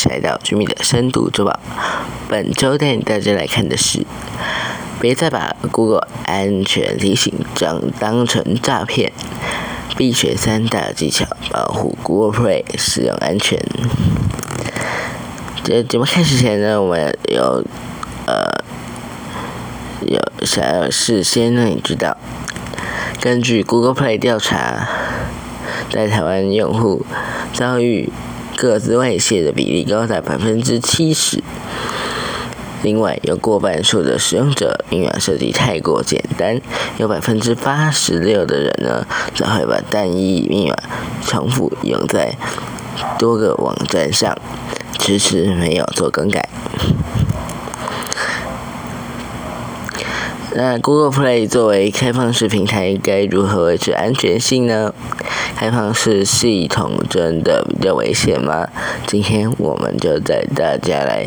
是居民，欢迎者来到居民的深度周报。本周带大家来看的是，别再把 Google 安全提醒当当成诈骗，必学三大技巧保护 Google Play 使用安全。在节目开始前呢，我们有呃有想要事先让你知道，根据 Google Play 调查。在台湾用户遭遇各自外泄的比例高达百分之七十。另外，有过半数的使用者密码设计太过简单，有百分之八十六的人呢，则会把单一密码重复用在多个网站上，迟迟没有做更改。那 Google Play 作为开放式平台，该如何维持安全性呢？开放式系统真的比较危险吗？今天我们就带大家来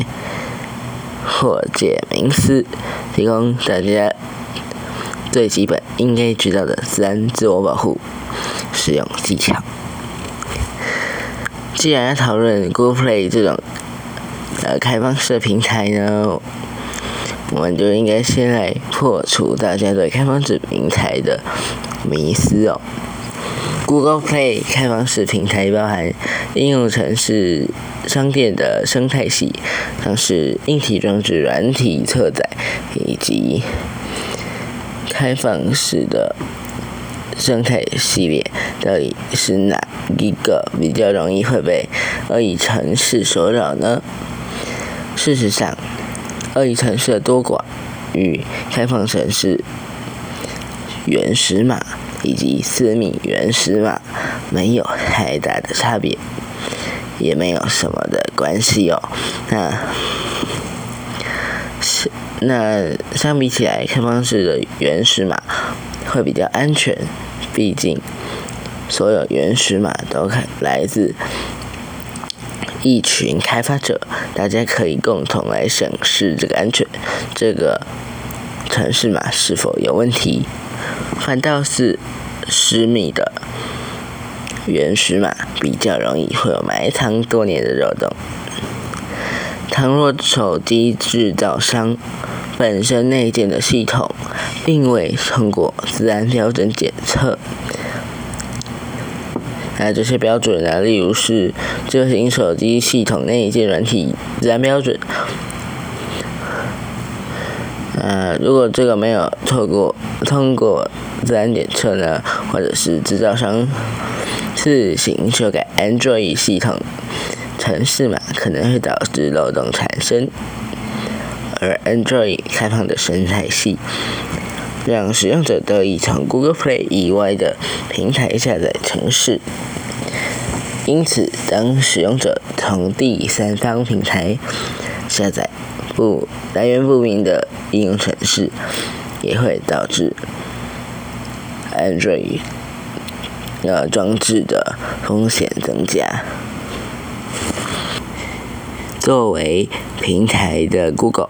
破解迷思，提供大家最基本应该知道的三自我保护使用技巧。既然要讨论 Google Play 这种呃开放式的平台呢，我们就应该先来破除大家对开放式平台的迷思哦。Google Play 开放式平台包含应用程式商店的生态系，像是硬体装置、软体侧载以及开放式的生态系列，到底是哪一个比较容易会被恶意程式所扰呢？事实上，恶意程式的多寡与开放程式原始码。以及私密原始码没有太大的差别，也没有什么的关系哦。那是那相比起来，开放式的原始码会比较安全，毕竟所有原始码都看来自一群开发者，大家可以共同来审视这个安全，这个城市码是否有问题。反倒是十米的原始码比较容易会有埋藏多年的漏洞。倘若手机制造商本身内建的系统并未通过自然标准检测，那这些标准呢，例如是这型手机系统内建软体自然标准。呃，如果这个没有透过通过自然检测呢，或者是制造商自行修改 Android 系统程式码，可能会导致漏洞产生。而 Android 开放的生态系，让使用者得以从 Google Play 以外的平台下载程式。因此，当使用者从第三方平台下载不来源不明的应用程式，也会导致 Android 呃装置的风险增加。作为平台的 Google，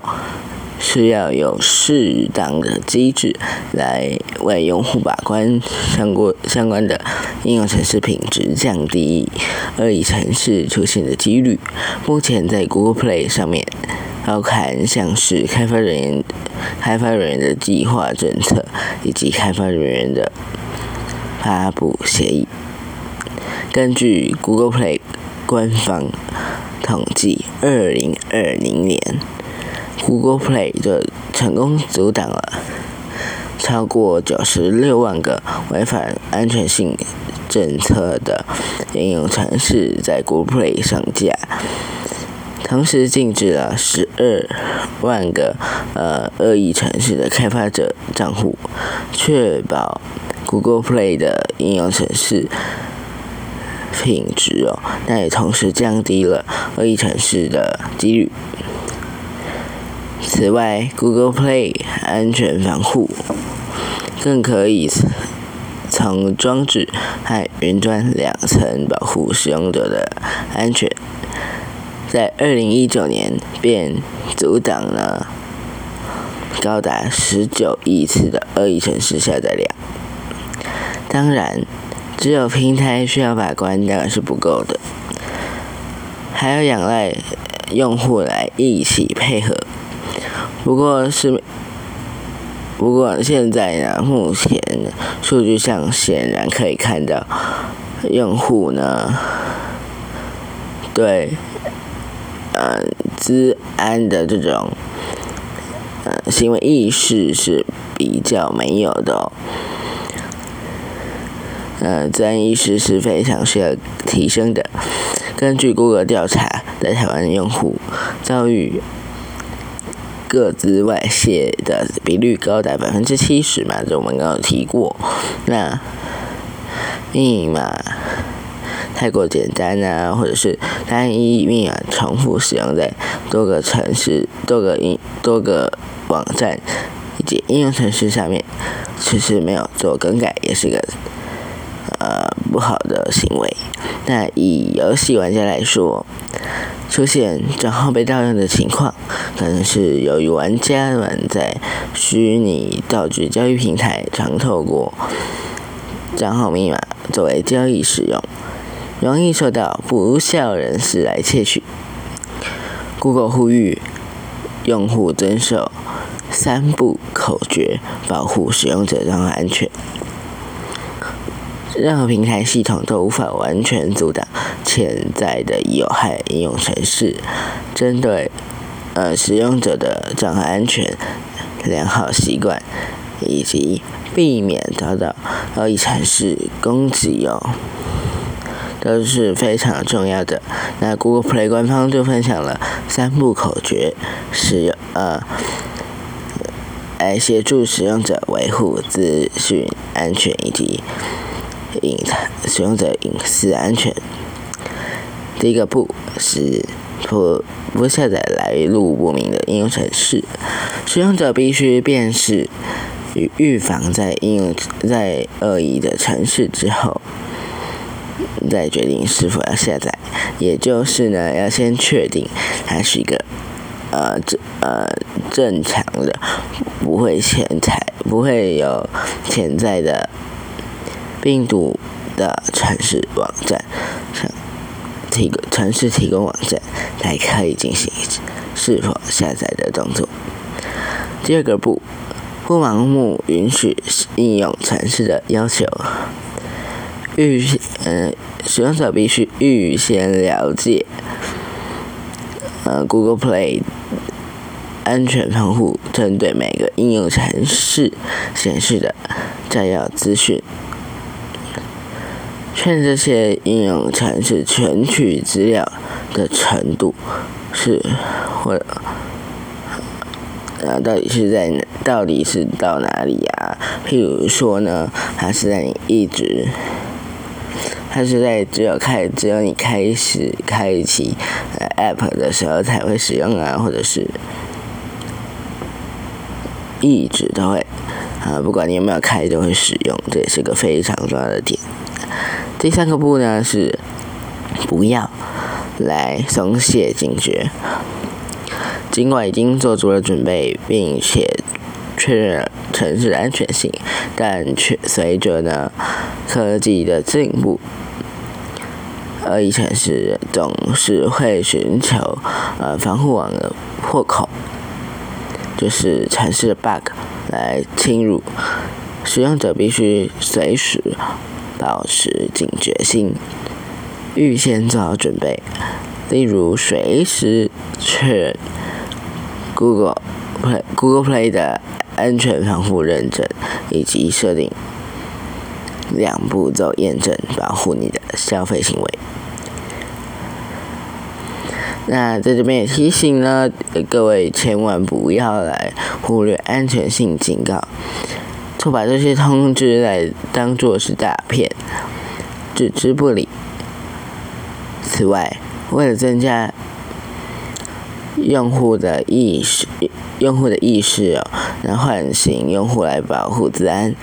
是要有适当的机制来为用户把关相关相关的应用程式品质，降低恶意程式出现的几率。目前在 Google Play 上面。要看像是开发人员、开发人员的计划政策以及开发人员的发布协议。根据 Google Play 官方统计，二零二零年 Google Play 就成功阻挡了超过九十六万个违反安全性政策的应用程式在 Google Play 上架。同时禁止了十二万个呃恶意程式的开发者账户，确保 Google Play 的应用程式品质哦，那也同时降低了恶意程式的几率。此外，Google Play 安全防护更可以从装置和云端两层保护使用者的安全。在二零一九年便阻挡了高达十九亿次的恶意城市下载量。当然，只有平台需要把关当然是不够的。还要仰赖用户来一起配合。不过是，不过现在呢，目前数据上显然可以看到，用户呢对呃治安的这种呃行为意识是比较没有的。呃，治安意识是非常需要提升的。根据谷歌调查，在台湾用户遭遇各自外泄的比率高达百分之七十嘛，这我们刚刚提过。那密码太过简单啊，或者是单一密码重复使用在多个城市、多个应、多个网站以及应用程序上面，其实没有做更改，也是一个。呃，不好的行为。那以游戏玩家来说，出现账号被盗用的情况，可能是由于玩家们在虚拟道具交易平台常透过账号密码作为交易使用，容易受到不孝人士来窃取。Google 呼吁用户遵守三步口诀，保护使用者账号安全。任何平台系统都无法完全阻挡潜在的有害应用程式。针对呃使用者的账号安全、良好习惯以及避免遭到恶意程式攻击哦，都是非常重要的。那 Google Play 官方就分享了三步口诀，使用呃来协助使用者维护资讯安全以及。隐使用者隐私安全。第一个不是不不下载来路不明的应用程式，使用者必须辨识与预防在应用在恶意的程式之后，再决定是否要下载。也就是呢，要先确定它是一个呃正呃正常的，不会潜在不会有潜在的。病毒的城市网站，提供城市提供网站才可以进行是否下载的动作。第二个步，不盲目允许应用城市的要求。预先嗯，使用者必须预先了解，呃，Google Play 安全防护针对每个应用程式显示的摘要资讯。劝这些应用程式存取资料的程度是或呃到底是在到底是到哪里呀？譬如说呢，它是在你一直，它是在只有开只有你开始开启 app 的时候才会使用啊，或者是一直都会啊，不管你有没有开都会使用，这也是个非常重要的点。第三个步呢是不要来松懈警觉，尽管已经做足了准备，并且确认城市安全性，但却随着呢科技的进步，恶意城市总是会寻求呃防护网的破口，就是城市的 bug 来侵入，使用者必须随时。保持警觉性，预先做好准备，例如随时确认 Google Play Google Play 的安全防护认证，以及设定两步骤验证，保护你的消费行为。那在这边也提醒了各位，千万不要来忽略安全性警告。错把这些通知来当做是诈骗，置之不理。此外，为了增加用户的意识，用户的意识哦，来唤醒用户来保护自安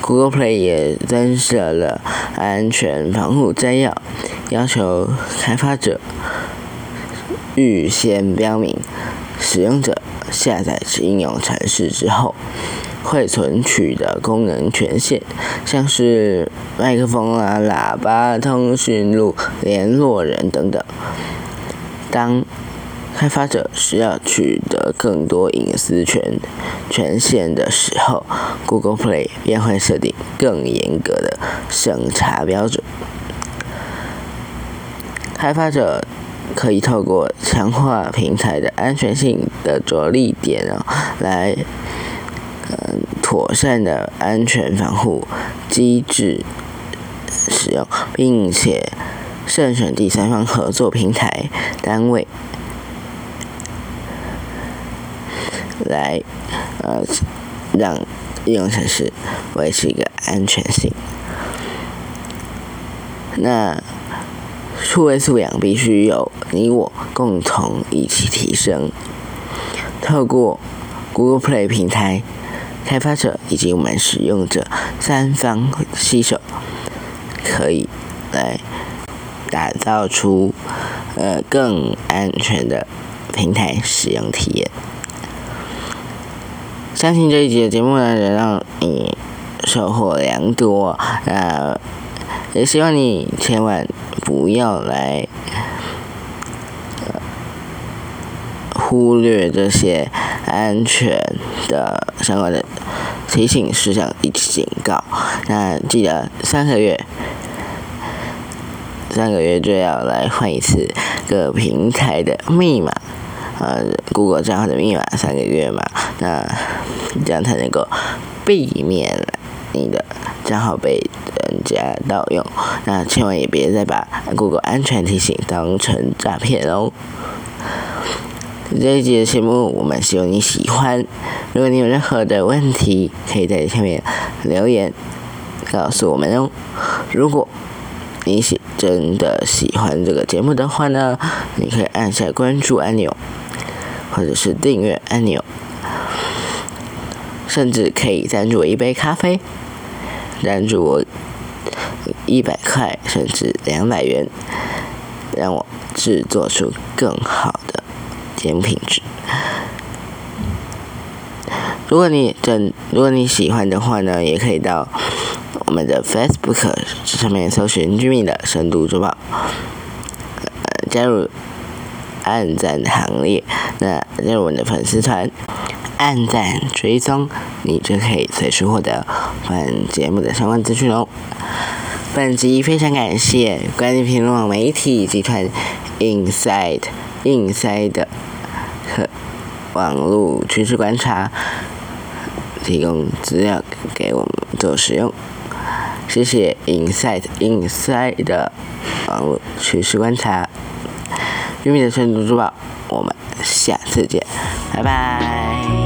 ，Google Play 也增设了安全防护摘要，要求开发者预先标明使用者下载应用程式之后。会存取的功能权限，像是麦克风啊、喇叭、通讯录、联络人等等，当开发者需要取得更多隐私权权限的时候，Google Play 便会设定更严格的审查标准。开发者可以透过强化平台的安全性的着力点哦，来嗯妥善的安全防护机制使用，并且慎选第三方合作平台单位。来，呃，让应用程式维持一个安全性。那数位素养必须有你我共同一起提升。透过 Google Play 平台，开发者以及我们使用者三方携手，可以来打造出呃更安全的平台使用体验。相信这一集的节目呢，能让你收获良多。那也希望你千万不要来忽略这些安全的相关的提醒事项以及警告。那记得三个月，三个月就要来换一次各平台的密码。呃，Google 账号的密码三个月嘛，那这样才能够避免你的账号被人家盗用。那千万也别再把 Google 安全提醒当成诈骗哦。这一集的节目我们希望你喜欢。如果你有任何的问题，可以在下面留言告诉我们哦。如果你喜真的喜欢这个节目的话呢，你可以按下关注按钮。或者是订阅按钮，甚至可以赞助我一杯咖啡，赞助我一百块甚至两百元，让我制作出更好的节目品质。如果你真如果你喜欢的话呢，也可以到我们的 Facebook 上面搜寻“居民的深度周报”，加入。按赞行列，那加入我们的粉丝团，按赞追踪，你就可以随时获得本节目的相关资讯哦。本集非常感谢关于评论网媒体集团 Inside Inside 和网络趋势观察提供资料给我们做使用。谢谢 Inside Inside 的网络趋势观察。玉米的生存珠宝，我们下次见，拜拜。